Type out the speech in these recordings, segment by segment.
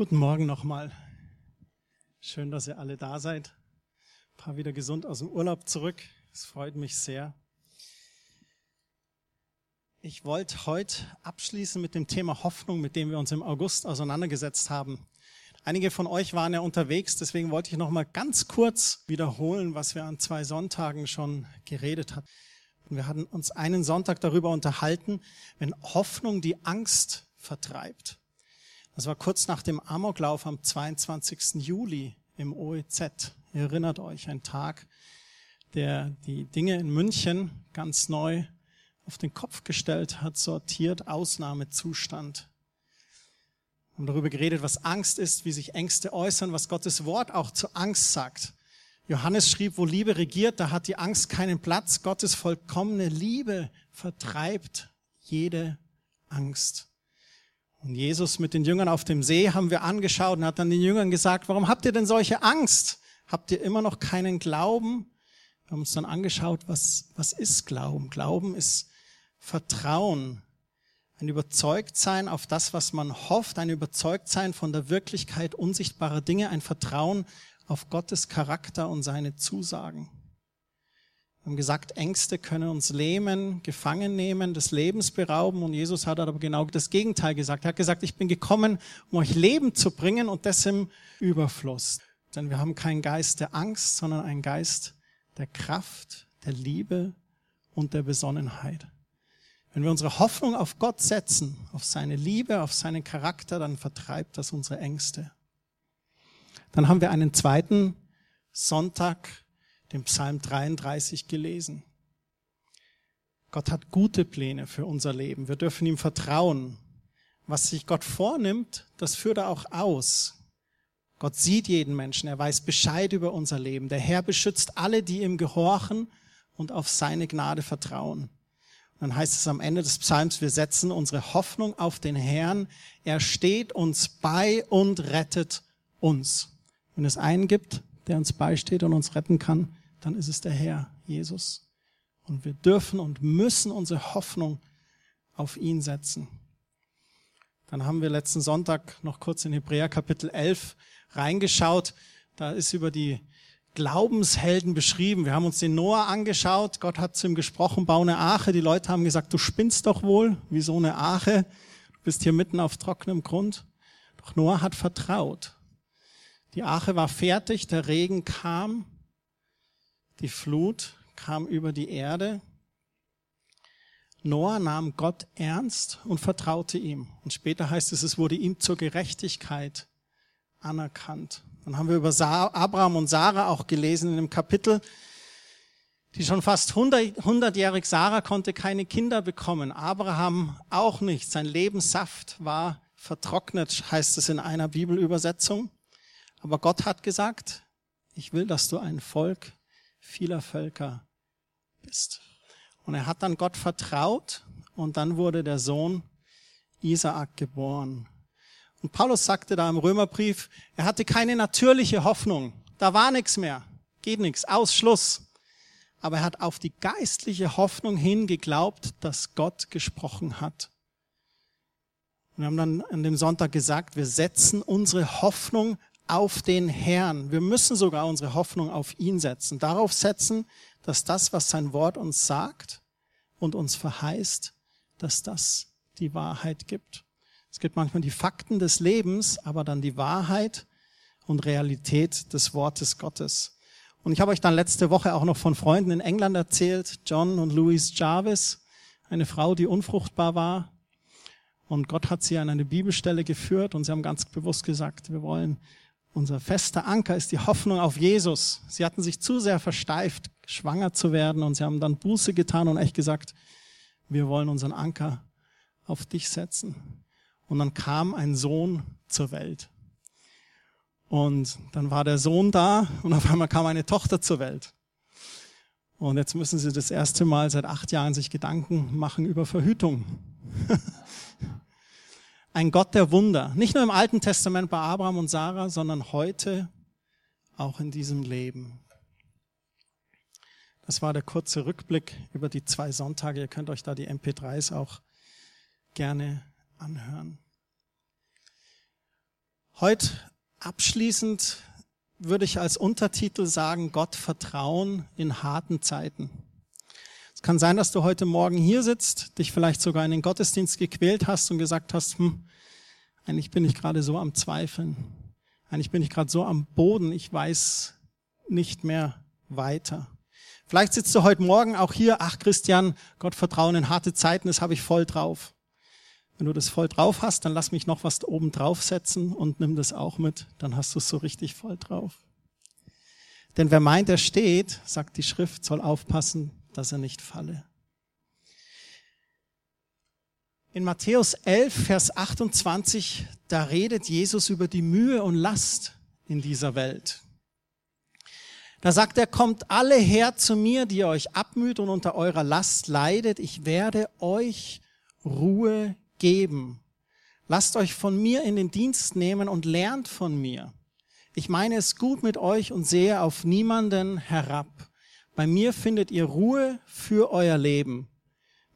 Guten Morgen nochmal. Schön, dass ihr alle da seid. Ein paar wieder gesund aus dem Urlaub zurück. Es freut mich sehr. Ich wollte heute abschließen mit dem Thema Hoffnung, mit dem wir uns im August auseinandergesetzt haben. Einige von euch waren ja unterwegs, deswegen wollte ich noch mal ganz kurz wiederholen, was wir an zwei Sonntagen schon geredet haben. Wir hatten uns einen Sonntag darüber unterhalten, wenn Hoffnung die Angst vertreibt. Das war kurz nach dem Amoklauf am 22. Juli im OEZ. Ihr erinnert euch, ein Tag, der die Dinge in München ganz neu auf den Kopf gestellt hat, sortiert, Ausnahmezustand. Wir haben darüber geredet, was Angst ist, wie sich Ängste äußern, was Gottes Wort auch zur Angst sagt. Johannes schrieb, wo Liebe regiert, da hat die Angst keinen Platz. Gottes vollkommene Liebe vertreibt jede Angst. Und Jesus mit den Jüngern auf dem See haben wir angeschaut und hat dann den Jüngern gesagt, warum habt ihr denn solche Angst? Habt ihr immer noch keinen Glauben? Wir haben uns dann angeschaut, was, was ist Glauben? Glauben ist Vertrauen, ein Überzeugtsein auf das, was man hofft, ein Überzeugtsein von der Wirklichkeit unsichtbarer Dinge, ein Vertrauen auf Gottes Charakter und seine Zusagen. Wir haben gesagt, Ängste können uns lähmen, gefangen nehmen, des Lebens berauben. Und Jesus hat aber genau das Gegenteil gesagt. Er hat gesagt, ich bin gekommen, um euch Leben zu bringen und das im Überfluss. Denn wir haben keinen Geist der Angst, sondern einen Geist der Kraft, der Liebe und der Besonnenheit. Wenn wir unsere Hoffnung auf Gott setzen, auf seine Liebe, auf seinen Charakter, dann vertreibt das unsere Ängste. Dann haben wir einen zweiten Sonntag den Psalm 33 gelesen. Gott hat gute Pläne für unser Leben. Wir dürfen ihm vertrauen. Was sich Gott vornimmt, das führt er auch aus. Gott sieht jeden Menschen. Er weiß Bescheid über unser Leben. Der Herr beschützt alle, die ihm gehorchen und auf seine Gnade vertrauen. Und dann heißt es am Ende des Psalms, wir setzen unsere Hoffnung auf den Herrn. Er steht uns bei und rettet uns. Wenn es einen gibt, der uns beisteht und uns retten kann, dann ist es der Herr, Jesus. Und wir dürfen und müssen unsere Hoffnung auf ihn setzen. Dann haben wir letzten Sonntag noch kurz in Hebräer Kapitel 11 reingeschaut. Da ist über die Glaubenshelden beschrieben. Wir haben uns den Noah angeschaut. Gott hat zu ihm gesprochen, bau eine Arche. Die Leute haben gesagt, du spinnst doch wohl. wie so eine Arche? Du bist hier mitten auf trockenem Grund. Doch Noah hat vertraut. Die Arche war fertig, der Regen kam. Die Flut kam über die Erde. Noah nahm Gott ernst und vertraute ihm. Und später heißt es, es wurde ihm zur Gerechtigkeit anerkannt. Dann haben wir über Abraham und Sarah auch gelesen in dem Kapitel, die schon fast 100-jährig Sarah konnte keine Kinder bekommen. Abraham auch nicht. Sein Lebenssaft war vertrocknet, heißt es in einer Bibelübersetzung. Aber Gott hat gesagt, ich will, dass du ein Volk vieler Völker bist. Und er hat dann Gott vertraut und dann wurde der Sohn Isaak geboren. Und Paulus sagte da im Römerbrief, er hatte keine natürliche Hoffnung. Da war nichts mehr. Geht nichts. Ausschluss. Aber er hat auf die geistliche Hoffnung hin geglaubt, dass Gott gesprochen hat. Und wir haben dann an dem Sonntag gesagt, wir setzen unsere Hoffnung auf den Herrn. Wir müssen sogar unsere Hoffnung auf ihn setzen. Darauf setzen, dass das, was sein Wort uns sagt und uns verheißt, dass das die Wahrheit gibt. Es gibt manchmal die Fakten des Lebens, aber dann die Wahrheit und Realität des Wortes Gottes. Und ich habe euch dann letzte Woche auch noch von Freunden in England erzählt, John und Louise Jarvis, eine Frau, die unfruchtbar war. Und Gott hat sie an eine Bibelstelle geführt und sie haben ganz bewusst gesagt, wir wollen unser fester Anker ist die Hoffnung auf Jesus. Sie hatten sich zu sehr versteift, schwanger zu werden und sie haben dann Buße getan und echt gesagt, wir wollen unseren Anker auf dich setzen. Und dann kam ein Sohn zur Welt. Und dann war der Sohn da und auf einmal kam eine Tochter zur Welt. Und jetzt müssen sie das erste Mal seit acht Jahren sich Gedanken machen über Verhütung. ein Gott der Wunder. Nicht nur im Alten Testament bei Abraham und Sarah, sondern heute auch in diesem Leben. Das war der kurze Rückblick über die zwei Sonntage. Ihr könnt euch da die MP3s auch gerne anhören. Heute abschließend würde ich als Untertitel sagen, Gott vertrauen in harten Zeiten. Es kann sein, dass du heute Morgen hier sitzt, dich vielleicht sogar in den Gottesdienst gequält hast und gesagt hast, hm, eigentlich bin ich gerade so am Zweifeln. Eigentlich bin ich gerade so am Boden, ich weiß nicht mehr weiter. Vielleicht sitzt du heute Morgen auch hier, ach Christian, Gott vertrauen in harte Zeiten, das habe ich voll drauf. Wenn du das voll drauf hast, dann lass mich noch was oben draufsetzen und nimm das auch mit, dann hast du es so richtig voll drauf. Denn wer meint, er steht, sagt die Schrift, soll aufpassen, dass er nicht falle. In Matthäus 11, Vers 28, da redet Jesus über die Mühe und Last in dieser Welt. Da sagt er, kommt alle her zu mir, die ihr euch abmüht und unter eurer Last leidet. Ich werde euch Ruhe geben. Lasst euch von mir in den Dienst nehmen und lernt von mir. Ich meine es gut mit euch und sehe auf niemanden herab. Bei mir findet ihr Ruhe für euer Leben.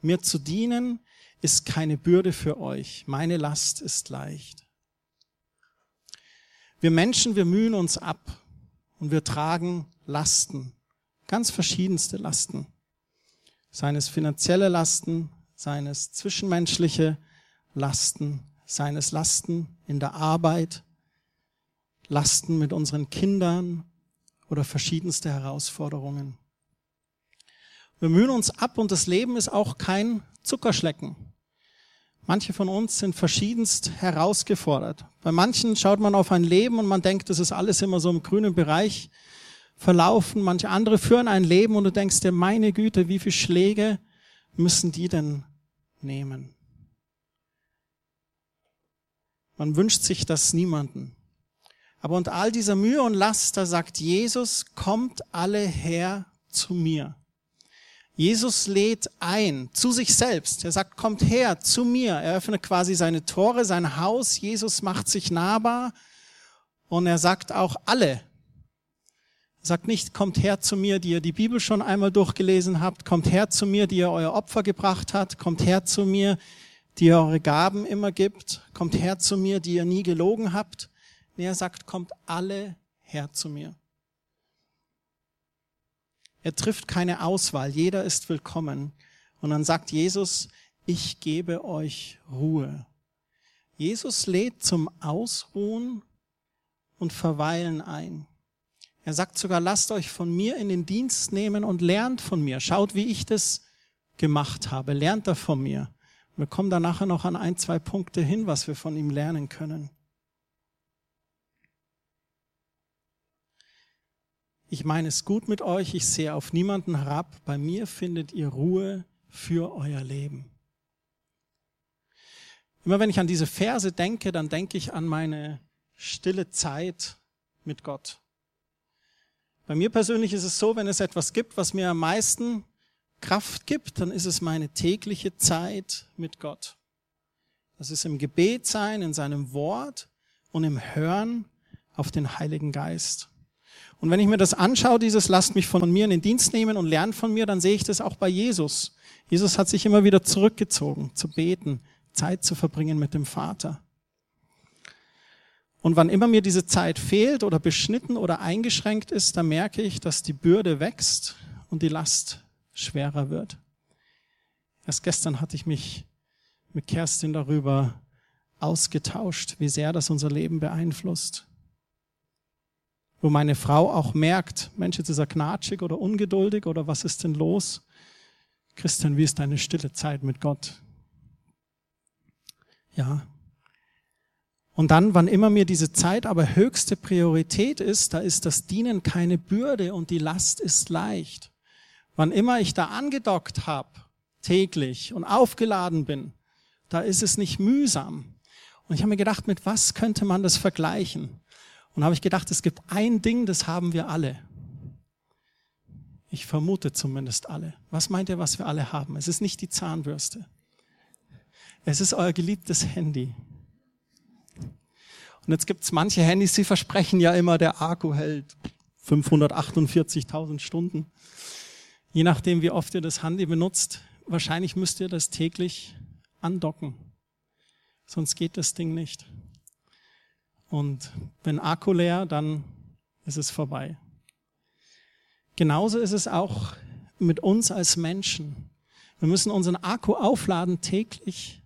Mir zu dienen ist keine Bürde für euch. Meine Last ist leicht. Wir Menschen, wir mühen uns ab und wir tragen Lasten, ganz verschiedenste Lasten. Seines finanzielle Lasten, seines zwischenmenschliche Lasten, seines Lasten in der Arbeit, Lasten mit unseren Kindern oder verschiedenste Herausforderungen. Wir mühen uns ab und das Leben ist auch kein Zuckerschlecken. Manche von uns sind verschiedenst herausgefordert. Bei manchen schaut man auf ein Leben und man denkt, das ist alles immer so im grünen Bereich verlaufen. Manche andere führen ein Leben und du denkst dir, meine Güte, wie viele Schläge müssen die denn nehmen? Man wünscht sich das niemanden. Aber unter all dieser Mühe und Last, da sagt Jesus, kommt alle her zu mir. Jesus lädt ein zu sich selbst. Er sagt, kommt her zu mir. Er öffnet quasi seine Tore, sein Haus. Jesus macht sich nahbar. Und er sagt auch alle. Er sagt nicht, kommt her zu mir, die ihr die Bibel schon einmal durchgelesen habt. Kommt her zu mir, die ihr euer Opfer gebracht habt. Kommt her zu mir, die ihr eure Gaben immer gibt. Kommt her zu mir, die ihr nie gelogen habt. Nee, er sagt, kommt alle her zu mir. Er trifft keine Auswahl, jeder ist willkommen. Und dann sagt Jesus, ich gebe euch Ruhe. Jesus lädt zum Ausruhen und Verweilen ein. Er sagt sogar, lasst euch von mir in den Dienst nehmen und lernt von mir. Schaut, wie ich das gemacht habe. Lernt da von mir. Wir kommen da nachher noch an ein, zwei Punkte hin, was wir von ihm lernen können. Ich meine es gut mit euch, ich sehe auf niemanden herab, bei mir findet ihr Ruhe für euer Leben. Immer wenn ich an diese Verse denke, dann denke ich an meine stille Zeit mit Gott. Bei mir persönlich ist es so, wenn es etwas gibt, was mir am meisten Kraft gibt, dann ist es meine tägliche Zeit mit Gott. Das ist im Gebet sein, in seinem Wort und im Hören auf den Heiligen Geist. Und wenn ich mir das anschaue, dieses lasst mich von mir in den Dienst nehmen und lernt von mir, dann sehe ich das auch bei Jesus. Jesus hat sich immer wieder zurückgezogen, zu beten, Zeit zu verbringen mit dem Vater. Und wann immer mir diese Zeit fehlt oder beschnitten oder eingeschränkt ist, dann merke ich, dass die Bürde wächst und die Last schwerer wird. Erst gestern hatte ich mich mit Kerstin darüber ausgetauscht, wie sehr das unser Leben beeinflusst wo meine Frau auch merkt, Mensch, jetzt ist er knatschig oder ungeduldig oder was ist denn los? Christian, wie ist deine stille Zeit mit Gott? Ja. Und dann, wann immer mir diese Zeit aber höchste Priorität ist, da ist das Dienen keine Bürde und die Last ist leicht. Wann immer ich da angedockt habe, täglich und aufgeladen bin, da ist es nicht mühsam. Und ich habe mir gedacht, mit was könnte man das vergleichen? Und habe ich gedacht, es gibt ein Ding, das haben wir alle. Ich vermute zumindest alle. Was meint ihr, was wir alle haben? Es ist nicht die Zahnbürste. Es ist euer geliebtes Handy. Und jetzt gibt es manche Handys, sie versprechen ja immer, der Akku hält 548.000 Stunden. Je nachdem, wie oft ihr das Handy benutzt, wahrscheinlich müsst ihr das täglich andocken. Sonst geht das Ding nicht. Und wenn Akku leer, dann ist es vorbei. Genauso ist es auch mit uns als Menschen. Wir müssen unseren Akku aufladen täglich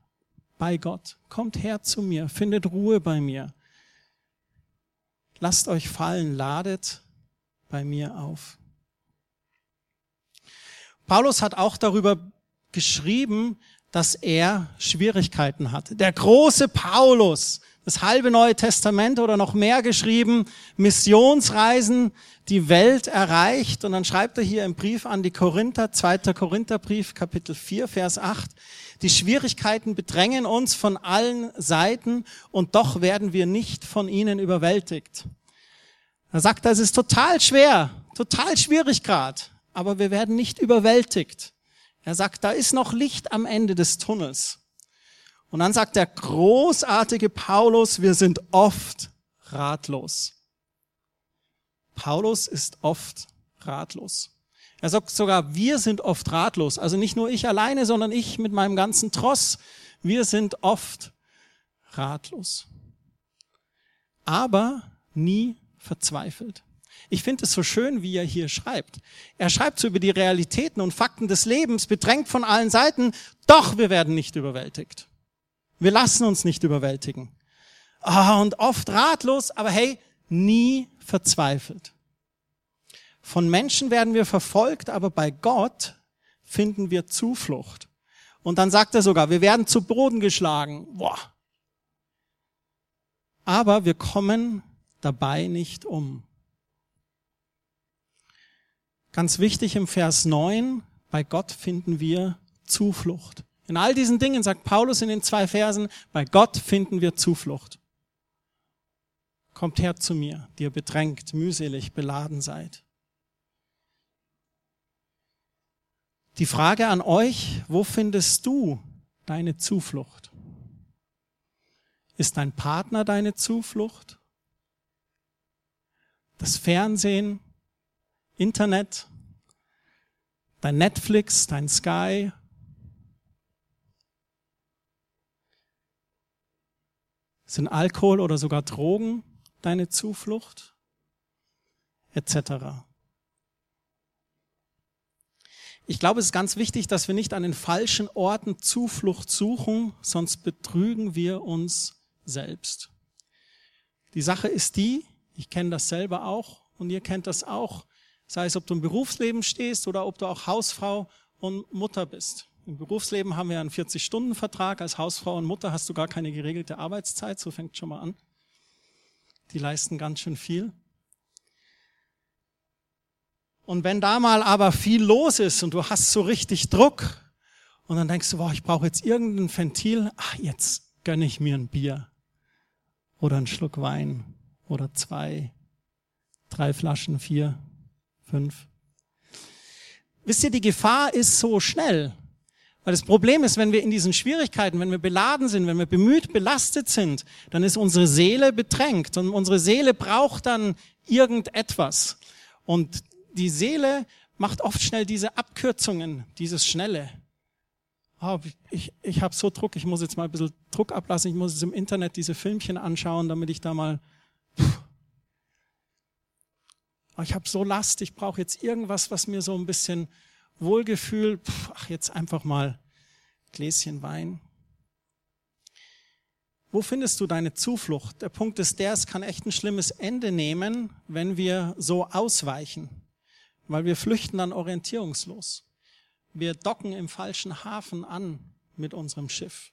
bei Gott. Kommt her zu mir, findet Ruhe bei mir. Lasst euch fallen, ladet bei mir auf. Paulus hat auch darüber geschrieben, dass er Schwierigkeiten hatte. Der große Paulus, das halbe Neue Testament oder noch mehr geschrieben, Missionsreisen, die Welt erreicht. Und dann schreibt er hier im Brief an die Korinther, 2. Korintherbrief, Kapitel 4, Vers 8, die Schwierigkeiten bedrängen uns von allen Seiten und doch werden wir nicht von ihnen überwältigt. Er sagt, das ist total schwer, total schwierig gerade, aber wir werden nicht überwältigt. Er sagt, da ist noch Licht am Ende des Tunnels. Und dann sagt der großartige Paulus, wir sind oft ratlos. Paulus ist oft ratlos. Er sagt sogar, wir sind oft ratlos. Also nicht nur ich alleine, sondern ich mit meinem ganzen Tross. Wir sind oft ratlos. Aber nie verzweifelt. Ich finde es so schön, wie er hier schreibt. Er schreibt so über die Realitäten und Fakten des Lebens, bedrängt von allen Seiten, doch wir werden nicht überwältigt. Wir lassen uns nicht überwältigen. Ah, und oft ratlos, aber hey, nie verzweifelt. Von Menschen werden wir verfolgt, aber bei Gott finden wir Zuflucht. Und dann sagt er sogar, wir werden zu Boden geschlagen. Boah. Aber wir kommen dabei nicht um. Ganz wichtig im Vers 9, bei Gott finden wir Zuflucht. In all diesen Dingen sagt Paulus in den zwei Versen, bei Gott finden wir Zuflucht. Kommt her zu mir, die ihr bedrängt, mühselig, beladen seid. Die Frage an euch, wo findest du deine Zuflucht? Ist dein Partner deine Zuflucht? Das Fernsehen, Internet, dein Netflix, dein Sky, Sind Alkohol oder sogar Drogen deine Zuflucht? Etc. Ich glaube, es ist ganz wichtig, dass wir nicht an den falschen Orten Zuflucht suchen, sonst betrügen wir uns selbst. Die Sache ist die, ich kenne das selber auch und ihr kennt das auch, sei es ob du im Berufsleben stehst oder ob du auch Hausfrau und Mutter bist. Im Berufsleben haben wir einen 40-Stunden-Vertrag. Als Hausfrau und Mutter hast du gar keine geregelte Arbeitszeit. So fängt schon mal an. Die leisten ganz schön viel. Und wenn da mal aber viel los ist und du hast so richtig Druck und dann denkst du, boah, ich brauche jetzt irgendein Ventil, ach, jetzt gönne ich mir ein Bier oder einen Schluck Wein oder zwei, drei Flaschen, vier, fünf. Wisst ihr, die Gefahr ist so schnell. Weil das Problem ist, wenn wir in diesen Schwierigkeiten, wenn wir beladen sind, wenn wir bemüht, belastet sind, dann ist unsere Seele bedrängt und unsere Seele braucht dann irgendetwas. Und die Seele macht oft schnell diese Abkürzungen, dieses Schnelle. Oh, ich ich habe so Druck, ich muss jetzt mal ein bisschen Druck ablassen, ich muss jetzt im Internet diese Filmchen anschauen, damit ich da mal... Oh, ich habe so Last, ich brauche jetzt irgendwas, was mir so ein bisschen Wohlgefühl, pf, ach jetzt einfach mal Gläschen Wein. Wo findest du deine Zuflucht? Der Punkt ist der, es kann echt ein schlimmes Ende nehmen, wenn wir so ausweichen, weil wir flüchten dann orientierungslos. Wir docken im falschen Hafen an mit unserem Schiff.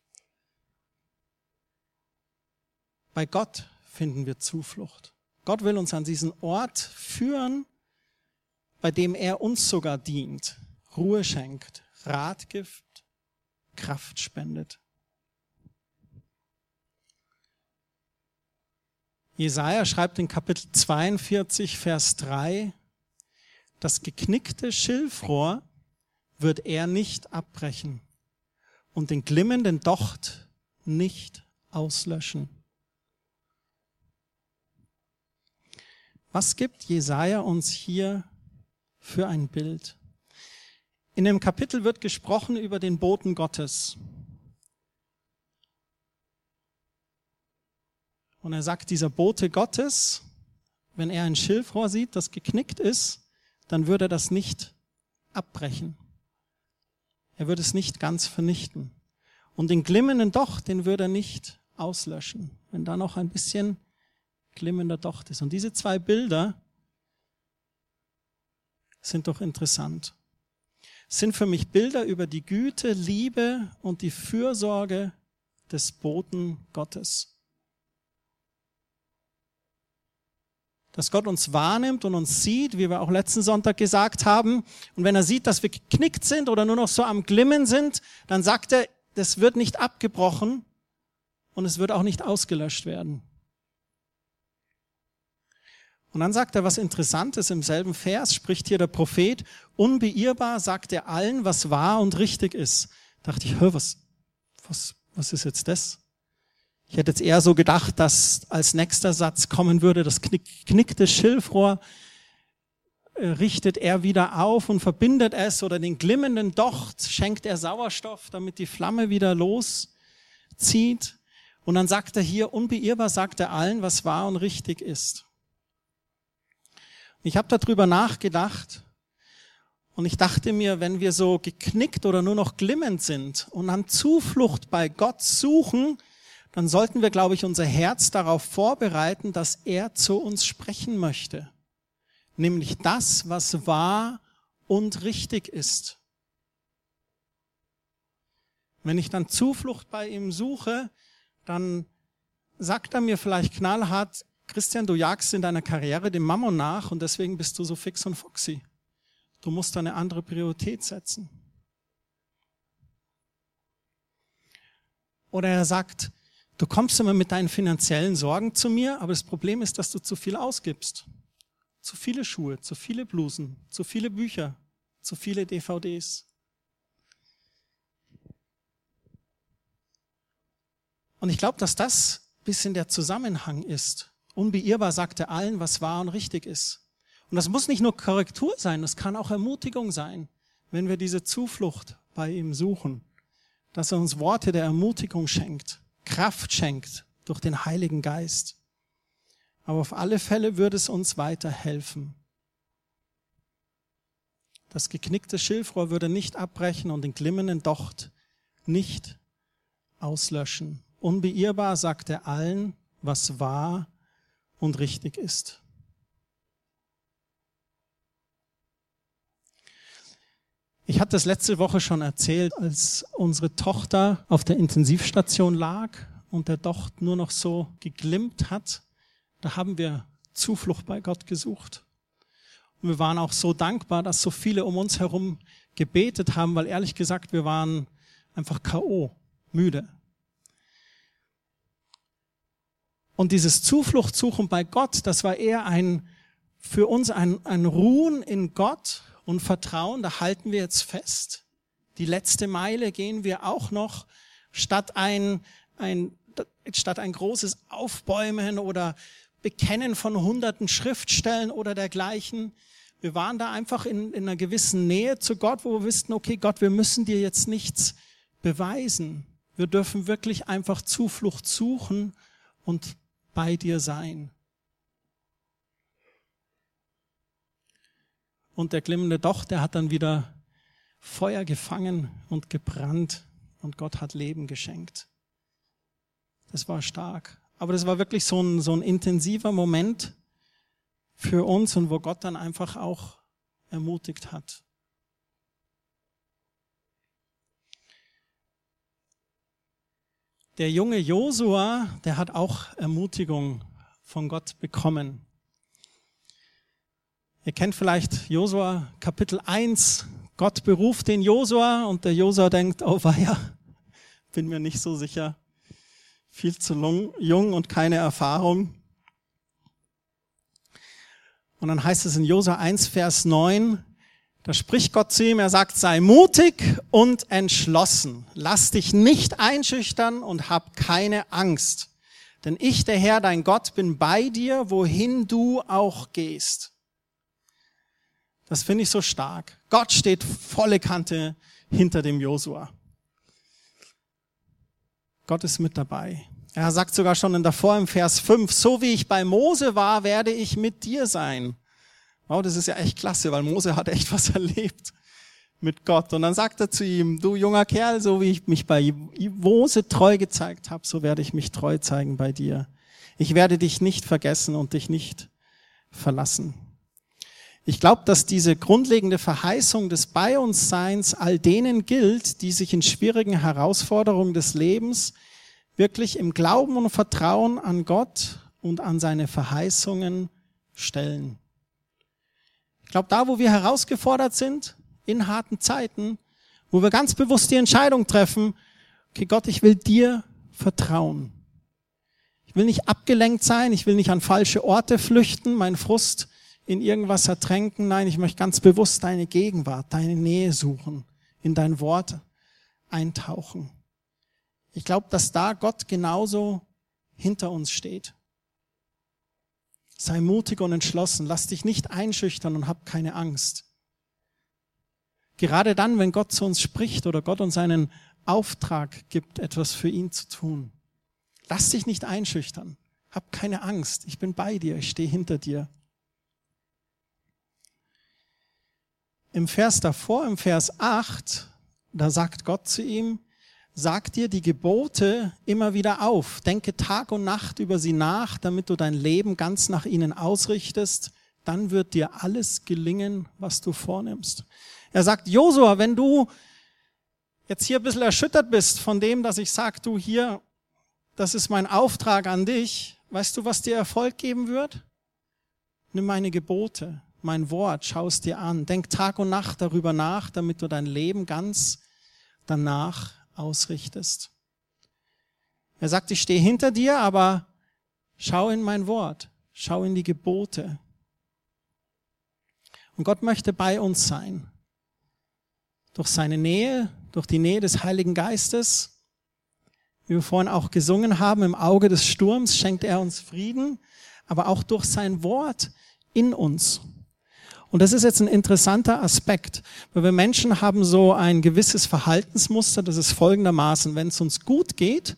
Bei Gott finden wir Zuflucht. Gott will uns an diesen Ort führen, bei dem er uns sogar dient. Ruhe schenkt, Rat gibt, Kraft spendet. Jesaja schreibt in Kapitel 42, Vers 3, das geknickte Schilfrohr wird er nicht abbrechen und den glimmenden Docht nicht auslöschen. Was gibt Jesaja uns hier für ein Bild? In dem Kapitel wird gesprochen über den Boten Gottes. Und er sagt, dieser Bote Gottes, wenn er ein Schilfrohr sieht, das geknickt ist, dann würde er das nicht abbrechen. Er würde es nicht ganz vernichten. Und den glimmenden Docht, den würde er nicht auslöschen, wenn da noch ein bisschen glimmender Docht ist. Und diese zwei Bilder sind doch interessant. Sind für mich Bilder über die Güte, Liebe und die Fürsorge des Boten Gottes. Dass Gott uns wahrnimmt und uns sieht, wie wir auch letzten Sonntag gesagt haben. Und wenn er sieht, dass wir geknickt sind oder nur noch so am Glimmen sind, dann sagt er, das wird nicht abgebrochen und es wird auch nicht ausgelöscht werden. Und dann sagt er was Interessantes im selben Vers, spricht hier der Prophet, unbeirrbar sagt er allen, was wahr und richtig ist. Da dachte ich, hör, was, was, was ist jetzt das? Ich hätte jetzt eher so gedacht, dass als nächster Satz kommen würde, das knickte Schilfrohr äh, richtet er wieder auf und verbindet es oder den glimmenden Docht schenkt er Sauerstoff, damit die Flamme wieder loszieht. Und dann sagt er hier, unbeirrbar sagt er allen, was wahr und richtig ist. Ich habe darüber nachgedacht und ich dachte mir, wenn wir so geknickt oder nur noch glimmend sind und an Zuflucht bei Gott suchen, dann sollten wir, glaube ich, unser Herz darauf vorbereiten, dass er zu uns sprechen möchte. Nämlich das, was wahr und richtig ist. Wenn ich dann Zuflucht bei ihm suche, dann sagt er mir vielleicht knallhart, Christian, du jagst in deiner Karriere dem Mammon nach und deswegen bist du so fix und foxy. Du musst eine andere Priorität setzen. Oder er sagt, du kommst immer mit deinen finanziellen Sorgen zu mir, aber das Problem ist, dass du zu viel ausgibst. Zu viele Schuhe, zu viele Blusen, zu viele Bücher, zu viele DVDs. Und ich glaube, dass das bisschen der Zusammenhang ist Unbeirrbar sagt er allen, was wahr und richtig ist. Und das muss nicht nur Korrektur sein, das kann auch Ermutigung sein, wenn wir diese Zuflucht bei ihm suchen, dass er uns Worte der Ermutigung schenkt, Kraft schenkt durch den Heiligen Geist. Aber auf alle Fälle würde es uns weiterhelfen. Das geknickte Schilfrohr würde nicht abbrechen und den glimmenden Docht nicht auslöschen. Unbeirrbar sagt er allen, was wahr und richtig ist. Ich hatte das letzte Woche schon erzählt, als unsere Tochter auf der Intensivstation lag und der Docht nur noch so geglimmt hat. Da haben wir Zuflucht bei Gott gesucht. Und wir waren auch so dankbar, dass so viele um uns herum gebetet haben, weil ehrlich gesagt, wir waren einfach K.O., müde. Und dieses Zufluchtssuchen bei Gott, das war eher ein, für uns ein, ein Ruhen in Gott und Vertrauen, da halten wir jetzt fest. Die letzte Meile gehen wir auch noch, statt ein, ein, statt ein großes Aufbäumen oder Bekennen von hunderten Schriftstellen oder dergleichen. Wir waren da einfach in, in einer gewissen Nähe zu Gott, wo wir wussten, okay, Gott, wir müssen dir jetzt nichts beweisen. Wir dürfen wirklich einfach Zuflucht suchen und bei dir sein. Und der glimmende Docht, der hat dann wieder Feuer gefangen und gebrannt und Gott hat Leben geschenkt. Das war stark. Aber das war wirklich so ein, so ein intensiver Moment für uns und wo Gott dann einfach auch ermutigt hat. Der junge Josua, der hat auch Ermutigung von Gott bekommen. Ihr kennt vielleicht Josua Kapitel 1. Gott beruft den Josua und der Josua denkt, oh weia, bin mir nicht so sicher. Viel zu jung und keine Erfahrung. Und dann heißt es in Josua 1, Vers 9, da spricht Gott zu ihm, er sagt, sei mutig und entschlossen. Lass dich nicht einschüchtern und hab keine Angst. Denn ich, der Herr, dein Gott, bin bei dir, wohin du auch gehst. Das finde ich so stark. Gott steht volle Kante hinter dem Josua. Gott ist mit dabei. Er sagt sogar schon davor im Vers 5, so wie ich bei Mose war, werde ich mit dir sein. Wow, das ist ja echt klasse, weil Mose hat echt was erlebt mit Gott. Und dann sagt er zu ihm, du junger Kerl, so wie ich mich bei Mose treu gezeigt habe, so werde ich mich treu zeigen bei dir. Ich werde dich nicht vergessen und dich nicht verlassen. Ich glaube, dass diese grundlegende Verheißung des Bei uns Seins all denen gilt, die sich in schwierigen Herausforderungen des Lebens wirklich im Glauben und Vertrauen an Gott und an seine Verheißungen stellen. Ich glaube, da, wo wir herausgefordert sind, in harten Zeiten, wo wir ganz bewusst die Entscheidung treffen, okay, Gott, ich will dir vertrauen. Ich will nicht abgelenkt sein, ich will nicht an falsche Orte flüchten, meinen Frust in irgendwas ertränken. Nein, ich möchte ganz bewusst deine Gegenwart, deine Nähe suchen, in dein Wort eintauchen. Ich glaube, dass da Gott genauso hinter uns steht. Sei mutig und entschlossen, lass dich nicht einschüchtern und hab keine Angst. Gerade dann, wenn Gott zu uns spricht oder Gott uns einen Auftrag gibt, etwas für ihn zu tun. Lass dich nicht einschüchtern. Hab keine Angst. Ich bin bei dir. Ich stehe hinter dir. Im Vers davor, im Vers 8, da sagt Gott zu ihm, Sag dir die Gebote immer wieder auf. Denke Tag und Nacht über sie nach, damit du dein Leben ganz nach ihnen ausrichtest. Dann wird dir alles gelingen, was du vornimmst. Er sagt, Josua, wenn du jetzt hier ein bisschen erschüttert bist von dem, dass ich sag, du hier, das ist mein Auftrag an dich, weißt du, was dir Erfolg geben wird? Nimm meine Gebote, mein Wort, schau es dir an. Denk Tag und Nacht darüber nach, damit du dein Leben ganz danach ausrichtest. Er sagt, ich stehe hinter dir, aber schau in mein Wort, schau in die Gebote. Und Gott möchte bei uns sein. Durch seine Nähe, durch die Nähe des Heiligen Geistes. Wie wir vorhin auch gesungen haben, im Auge des Sturms schenkt er uns Frieden, aber auch durch sein Wort in uns. Und das ist jetzt ein interessanter Aspekt, weil wir Menschen haben so ein gewisses Verhaltensmuster, das ist folgendermaßen, wenn es uns gut geht,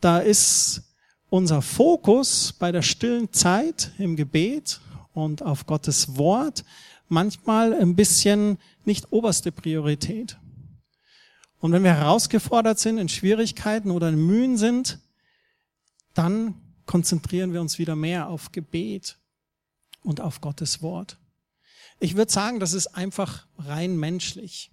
da ist unser Fokus bei der stillen Zeit im Gebet und auf Gottes Wort manchmal ein bisschen nicht oberste Priorität. Und wenn wir herausgefordert sind, in Schwierigkeiten oder in Mühen sind, dann konzentrieren wir uns wieder mehr auf Gebet und auf Gottes Wort. Ich würde sagen, das ist einfach rein menschlich.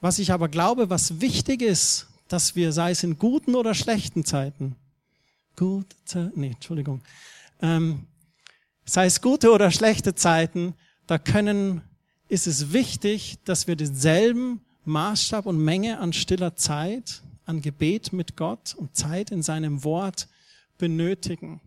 Was ich aber glaube, was wichtig ist, dass wir, sei es in guten oder schlechten Zeiten, gute, nee, Entschuldigung, ähm, sei es gute oder schlechte Zeiten, da können, ist es wichtig, dass wir denselben Maßstab und Menge an stiller Zeit, an Gebet mit Gott und Zeit in seinem Wort benötigen.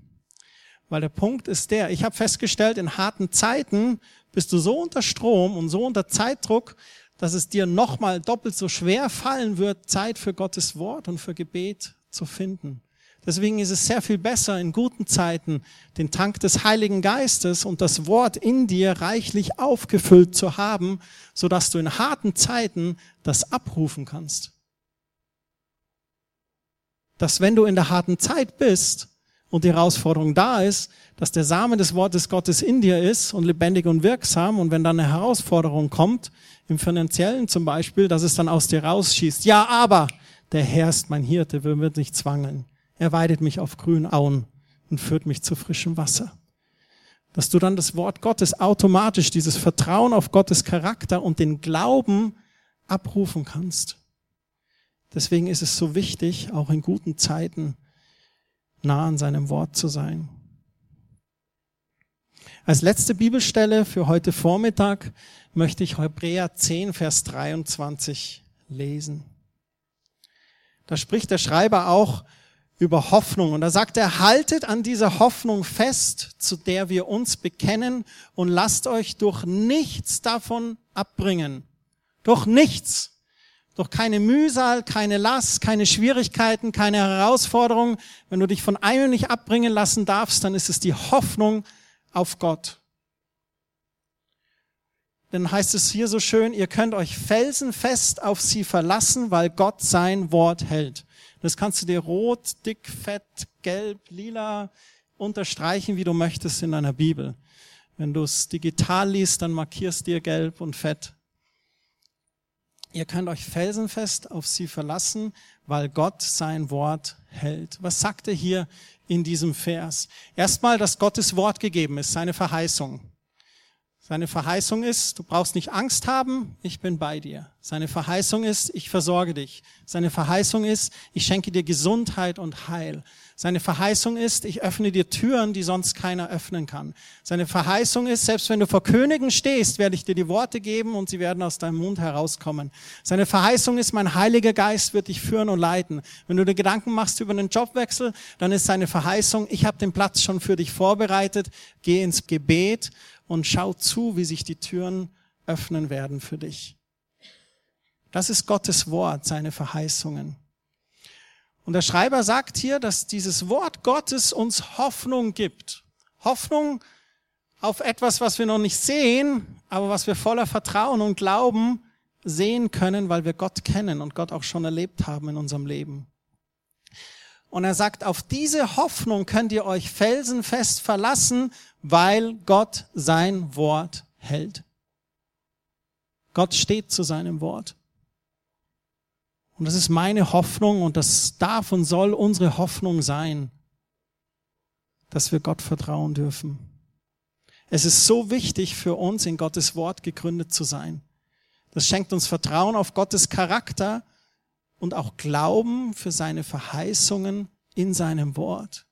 Weil der Punkt ist der, ich habe festgestellt, in harten Zeiten bist du so unter Strom und so unter Zeitdruck, dass es dir nochmal doppelt so schwer fallen wird, Zeit für Gottes Wort und für Gebet zu finden. Deswegen ist es sehr viel besser, in guten Zeiten den Tank des Heiligen Geistes und das Wort in dir reichlich aufgefüllt zu haben, so dass du in harten Zeiten das abrufen kannst. Dass wenn du in der harten Zeit bist, und die Herausforderung da ist, dass der Samen des Wortes Gottes in dir ist und lebendig und wirksam und wenn dann eine Herausforderung kommt, im finanziellen zum Beispiel, dass es dann aus dir rausschießt. Ja, aber der Herr ist mein Hirte, wir wird nicht zwangeln. Er weidet mich auf grünen Auen und führt mich zu frischem Wasser. Dass du dann das Wort Gottes automatisch, dieses Vertrauen auf Gottes Charakter und den Glauben abrufen kannst. Deswegen ist es so wichtig, auch in guten Zeiten nah an seinem Wort zu sein. Als letzte Bibelstelle für heute Vormittag möchte ich Hebräer 10, Vers 23 lesen. Da spricht der Schreiber auch über Hoffnung und da sagt er, haltet an dieser Hoffnung fest, zu der wir uns bekennen und lasst euch durch nichts davon abbringen. Durch nichts. Doch keine Mühsal, keine Last, keine Schwierigkeiten, keine Herausforderung. Wenn du dich von einem nicht abbringen lassen darfst, dann ist es die Hoffnung auf Gott. dann heißt es hier so schön, ihr könnt euch felsenfest auf sie verlassen, weil Gott sein Wort hält. Das kannst du dir rot, dick, fett, gelb, lila unterstreichen, wie du möchtest in deiner Bibel. Wenn du es digital liest, dann markierst dir gelb und fett. Ihr könnt euch felsenfest auf sie verlassen, weil Gott sein Wort hält. Was sagt er hier in diesem Vers? Erstmal, dass Gottes Wort gegeben ist, seine Verheißung. Seine Verheißung ist, du brauchst nicht Angst haben, ich bin bei dir. Seine Verheißung ist, ich versorge dich. Seine Verheißung ist, ich schenke dir Gesundheit und Heil. Seine Verheißung ist, ich öffne dir Türen, die sonst keiner öffnen kann. Seine Verheißung ist, selbst wenn du vor Königen stehst, werde ich dir die Worte geben und sie werden aus deinem Mund herauskommen. Seine Verheißung ist, mein Heiliger Geist wird dich führen und leiten. Wenn du dir Gedanken machst über einen Jobwechsel, dann ist seine Verheißung, ich habe den Platz schon für dich vorbereitet, geh ins Gebet und schau zu, wie sich die Türen öffnen werden für dich. Das ist Gottes Wort, seine Verheißungen. Und der Schreiber sagt hier, dass dieses Wort Gottes uns Hoffnung gibt. Hoffnung auf etwas, was wir noch nicht sehen, aber was wir voller Vertrauen und Glauben sehen können, weil wir Gott kennen und Gott auch schon erlebt haben in unserem Leben. Und er sagt, auf diese Hoffnung könnt ihr euch felsenfest verlassen, weil Gott sein Wort hält. Gott steht zu seinem Wort. Und das ist meine Hoffnung und das darf und soll unsere Hoffnung sein, dass wir Gott vertrauen dürfen. Es ist so wichtig für uns, in Gottes Wort gegründet zu sein. Das schenkt uns Vertrauen auf Gottes Charakter und auch Glauben für seine Verheißungen in seinem Wort.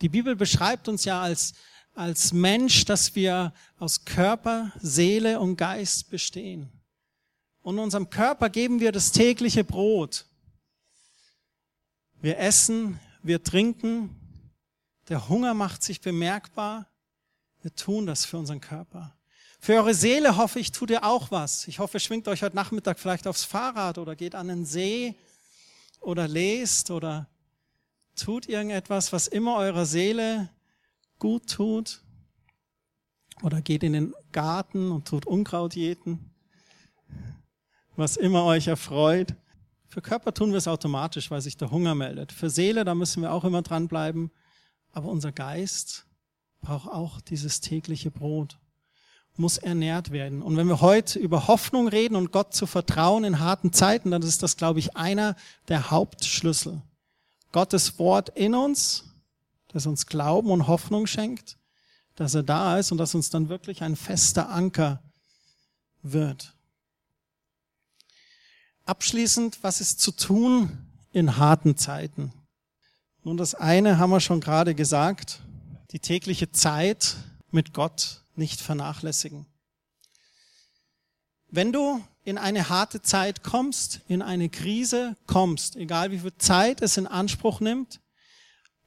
Die Bibel beschreibt uns ja als, als Mensch, dass wir aus Körper, Seele und Geist bestehen. Und unserem Körper geben wir das tägliche Brot. Wir essen, wir trinken, der Hunger macht sich bemerkbar. Wir tun das für unseren Körper. Für eure Seele hoffe ich, tut ihr auch was. Ich hoffe, schwingt euch heute Nachmittag vielleicht aufs Fahrrad oder geht an den See oder lest oder tut irgendetwas, was immer eurer Seele gut tut. Oder geht in den Garten und tut Unkraut jäten. Was immer euch erfreut. Für Körper tun wir es automatisch, weil sich der Hunger meldet. Für Seele, da müssen wir auch immer dranbleiben. Aber unser Geist braucht auch dieses tägliche Brot muss ernährt werden. Und wenn wir heute über Hoffnung reden und Gott zu vertrauen in harten Zeiten, dann ist das, glaube ich, einer der Hauptschlüssel. Gottes Wort in uns, das uns Glauben und Hoffnung schenkt, dass er da ist und dass uns dann wirklich ein fester Anker wird. Abschließend, was ist zu tun in harten Zeiten? Nun, das eine haben wir schon gerade gesagt, die tägliche Zeit mit Gott nicht vernachlässigen. Wenn du in eine harte Zeit kommst, in eine Krise kommst, egal wie viel Zeit es in Anspruch nimmt,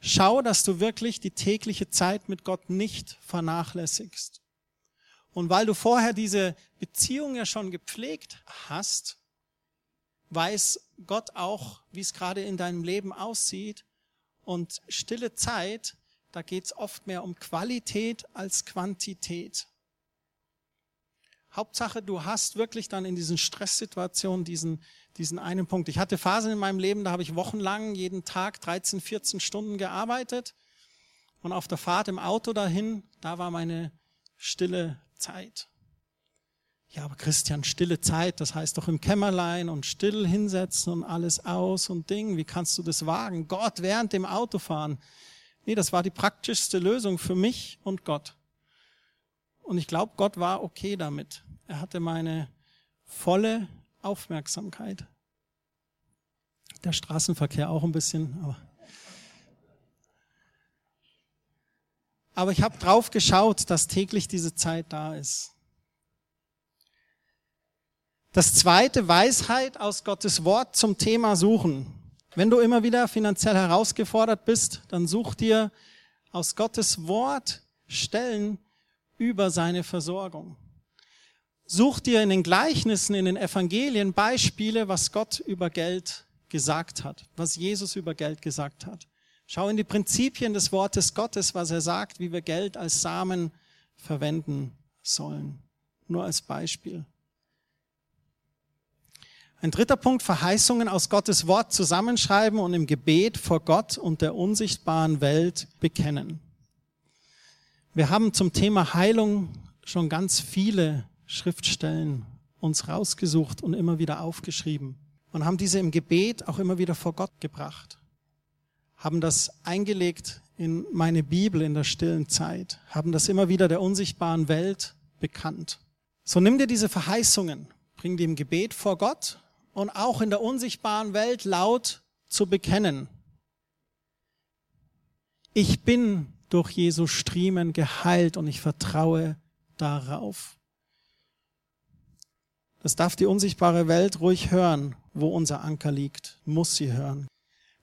schau, dass du wirklich die tägliche Zeit mit Gott nicht vernachlässigst. Und weil du vorher diese Beziehung ja schon gepflegt hast, weiß Gott auch, wie es gerade in deinem Leben aussieht. Und stille Zeit da geht es oft mehr um Qualität als Quantität. Hauptsache, du hast wirklich dann in diesen Stresssituationen diesen, diesen einen Punkt. Ich hatte Phasen in meinem Leben, da habe ich wochenlang jeden Tag 13, 14 Stunden gearbeitet. Und auf der Fahrt im Auto dahin, da war meine stille Zeit. Ja, aber Christian, stille Zeit, das heißt doch im Kämmerlein und still hinsetzen und alles aus und Ding. Wie kannst du das wagen? Gott während dem Autofahren. Nee, das war die praktischste Lösung für mich und Gott. Und ich glaube, Gott war okay damit. Er hatte meine volle Aufmerksamkeit. Der Straßenverkehr auch ein bisschen, aber. Aber ich habe drauf geschaut, dass täglich diese Zeit da ist. Das zweite, Weisheit aus Gottes Wort zum Thema Suchen. Wenn du immer wieder finanziell herausgefordert bist, dann such dir aus Gottes Wort Stellen über seine Versorgung. Such dir in den Gleichnissen, in den Evangelien Beispiele, was Gott über Geld gesagt hat, was Jesus über Geld gesagt hat. Schau in die Prinzipien des Wortes Gottes, was er sagt, wie wir Geld als Samen verwenden sollen. Nur als Beispiel. Ein dritter Punkt, Verheißungen aus Gottes Wort zusammenschreiben und im Gebet vor Gott und der unsichtbaren Welt bekennen. Wir haben zum Thema Heilung schon ganz viele Schriftstellen uns rausgesucht und immer wieder aufgeschrieben und haben diese im Gebet auch immer wieder vor Gott gebracht. Haben das eingelegt in meine Bibel in der stillen Zeit, haben das immer wieder der unsichtbaren Welt bekannt. So nimm dir diese Verheißungen, bring die im Gebet vor Gott und auch in der unsichtbaren Welt laut zu bekennen. Ich bin durch Jesu Striemen geheilt und ich vertraue darauf. Das darf die unsichtbare Welt ruhig hören, wo unser Anker liegt, muss sie hören.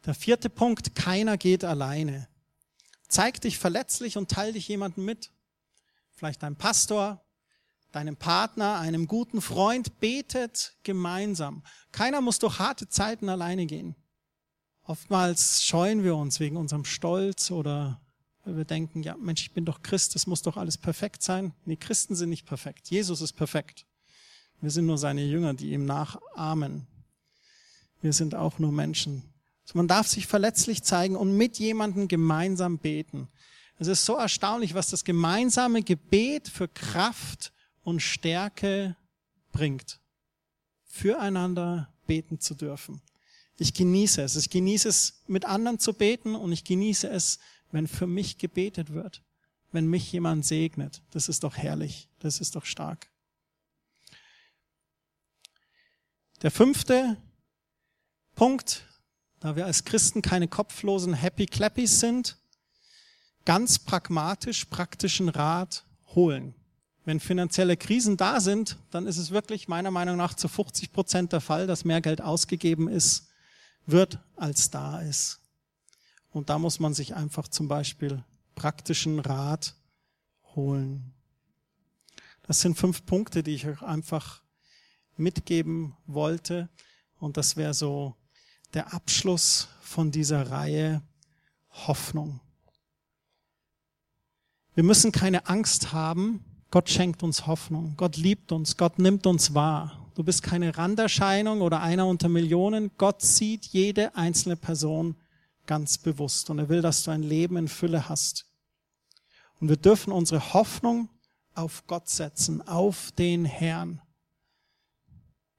Der vierte Punkt, keiner geht alleine. Zeig dich verletzlich und teil dich jemanden mit. Vielleicht dein Pastor, deinem Partner, einem guten Freund, betet gemeinsam. Keiner muss durch harte Zeiten alleine gehen. Oftmals scheuen wir uns wegen unserem Stolz oder weil wir denken, ja Mensch, ich bin doch Christ, es muss doch alles perfekt sein. Nee, Christen sind nicht perfekt. Jesus ist perfekt. Wir sind nur seine Jünger, die ihm nachahmen. Wir sind auch nur Menschen. Also man darf sich verletzlich zeigen und mit jemandem gemeinsam beten. Es ist so erstaunlich, was das gemeinsame Gebet für Kraft und Stärke bringt. Füreinander beten zu dürfen. Ich genieße es. Ich genieße es, mit anderen zu beten und ich genieße es, wenn für mich gebetet wird. Wenn mich jemand segnet. Das ist doch herrlich. Das ist doch stark. Der fünfte Punkt, da wir als Christen keine kopflosen Happy Clappies sind, ganz pragmatisch praktischen Rat holen. Wenn finanzielle Krisen da sind, dann ist es wirklich meiner Meinung nach zu 50 Prozent der Fall, dass mehr Geld ausgegeben ist, wird, als da ist. Und da muss man sich einfach zum Beispiel praktischen Rat holen. Das sind fünf Punkte, die ich euch einfach mitgeben wollte. Und das wäre so der Abschluss von dieser Reihe Hoffnung. Wir müssen keine Angst haben. Gott schenkt uns Hoffnung. Gott liebt uns. Gott nimmt uns wahr. Du bist keine Randerscheinung oder einer unter Millionen. Gott sieht jede einzelne Person ganz bewusst und er will, dass du ein Leben in Fülle hast. Und wir dürfen unsere Hoffnung auf Gott setzen, auf den Herrn.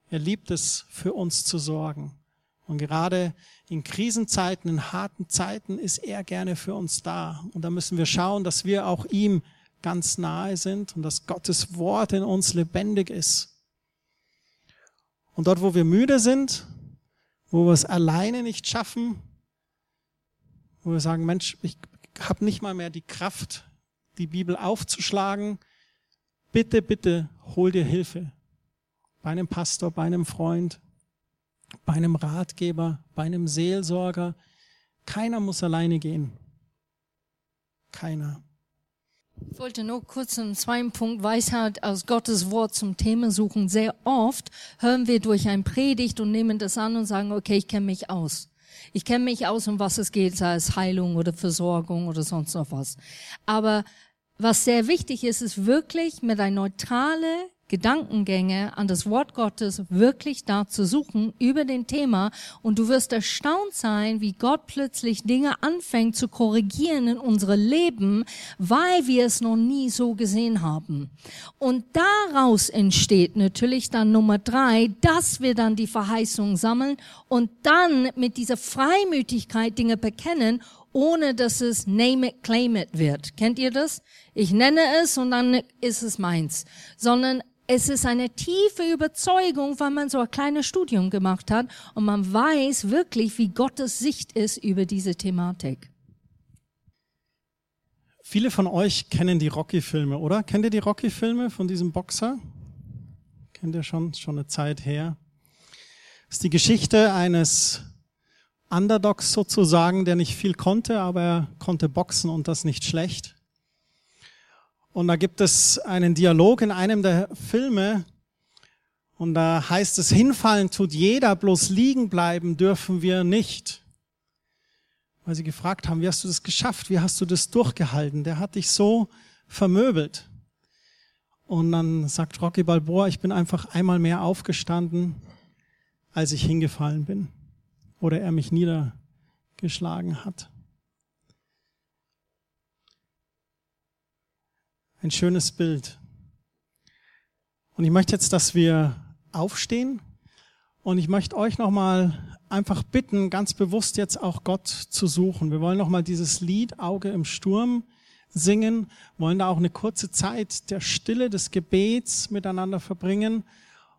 Er liebt es, für uns zu sorgen. Und gerade in Krisenzeiten, in harten Zeiten ist er gerne für uns da. Und da müssen wir schauen, dass wir auch ihm ganz nahe sind und dass Gottes Wort in uns lebendig ist. Und dort, wo wir müde sind, wo wir es alleine nicht schaffen, wo wir sagen, Mensch, ich habe nicht mal mehr die Kraft, die Bibel aufzuschlagen, bitte, bitte hol dir Hilfe bei einem Pastor, bei einem Freund, bei einem Ratgeber, bei einem Seelsorger. Keiner muss alleine gehen. Keiner. Ich wollte nur kurz einen zweiten Punkt Weisheit aus Gottes Wort zum Thema suchen. Sehr oft hören wir durch ein Predigt und nehmen das an und sagen, okay, ich kenne mich aus. Ich kenne mich aus, um was es geht, sei es Heilung oder Versorgung oder sonst noch was. Aber was sehr wichtig ist, ist wirklich mit einer neutrale Gedankengänge an das Wort Gottes wirklich da zu suchen über den Thema und du wirst erstaunt sein, wie Gott plötzlich Dinge anfängt zu korrigieren in unsere Leben, weil wir es noch nie so gesehen haben. Und daraus entsteht natürlich dann Nummer drei, dass wir dann die Verheißung sammeln und dann mit dieser Freimütigkeit Dinge bekennen ohne dass es name it, claim it wird. Kennt ihr das? Ich nenne es und dann ist es meins. Sondern es ist eine tiefe Überzeugung, weil man so ein kleines Studium gemacht hat und man weiß wirklich, wie Gottes Sicht ist über diese Thematik. Viele von euch kennen die Rocky-Filme, oder? Kennt ihr die Rocky-Filme von diesem Boxer? Kennt ihr schon, schon eine Zeit her? Das ist die Geschichte eines Underdogs sozusagen, der nicht viel konnte, aber er konnte boxen und das nicht schlecht. Und da gibt es einen Dialog in einem der Filme und da heißt es, hinfallen tut jeder, bloß liegen bleiben dürfen wir nicht. weil sie gefragt haben, wie hast du das geschafft? Wie hast du das durchgehalten? Der hat dich so vermöbelt. Und dann sagt Rocky Balboa, ich bin einfach einmal mehr aufgestanden, als ich hingefallen bin. Oder er mich niedergeschlagen hat. Ein schönes Bild. Und ich möchte jetzt, dass wir aufstehen und ich möchte euch nochmal einfach bitten, ganz bewusst jetzt auch Gott zu suchen. Wir wollen nochmal dieses Lied Auge im Sturm singen, wollen da auch eine kurze Zeit der Stille, des Gebets miteinander verbringen.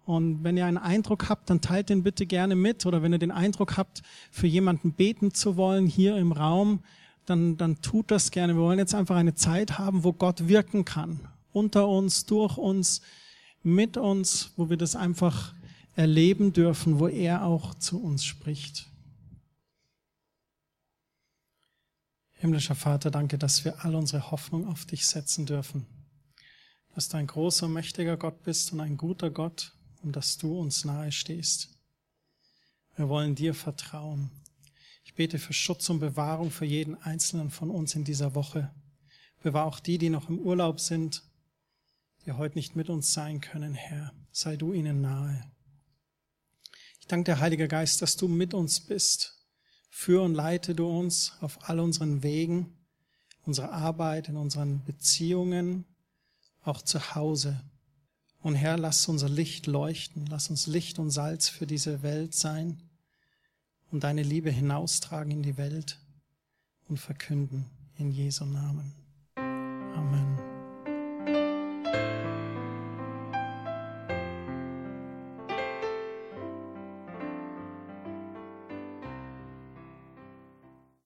Und wenn ihr einen Eindruck habt, dann teilt den bitte gerne mit. Oder wenn ihr den Eindruck habt, für jemanden beten zu wollen hier im Raum, dann, dann tut das gerne. Wir wollen jetzt einfach eine Zeit haben, wo Gott wirken kann. Unter uns, durch uns, mit uns, wo wir das einfach erleben dürfen, wo er auch zu uns spricht. Himmlischer Vater, danke, dass wir all unsere Hoffnung auf dich setzen dürfen. Dass du ein großer, mächtiger Gott bist und ein guter Gott und dass du uns nahe stehst. Wir wollen dir vertrauen. Ich bete für Schutz und Bewahrung für jeden einzelnen von uns in dieser Woche. Bewahr auch die, die noch im Urlaub sind, die heute nicht mit uns sein können, Herr. Sei du ihnen nahe. Ich danke dir, Heiliger Geist, dass du mit uns bist. Führ und leite du uns auf all unseren Wegen, unserer Arbeit, in unseren Beziehungen, auch zu Hause. Und Herr, lass unser Licht leuchten, lass uns Licht und Salz für diese Welt sein und deine Liebe hinaustragen in die Welt und verkünden in Jesu Namen. Amen.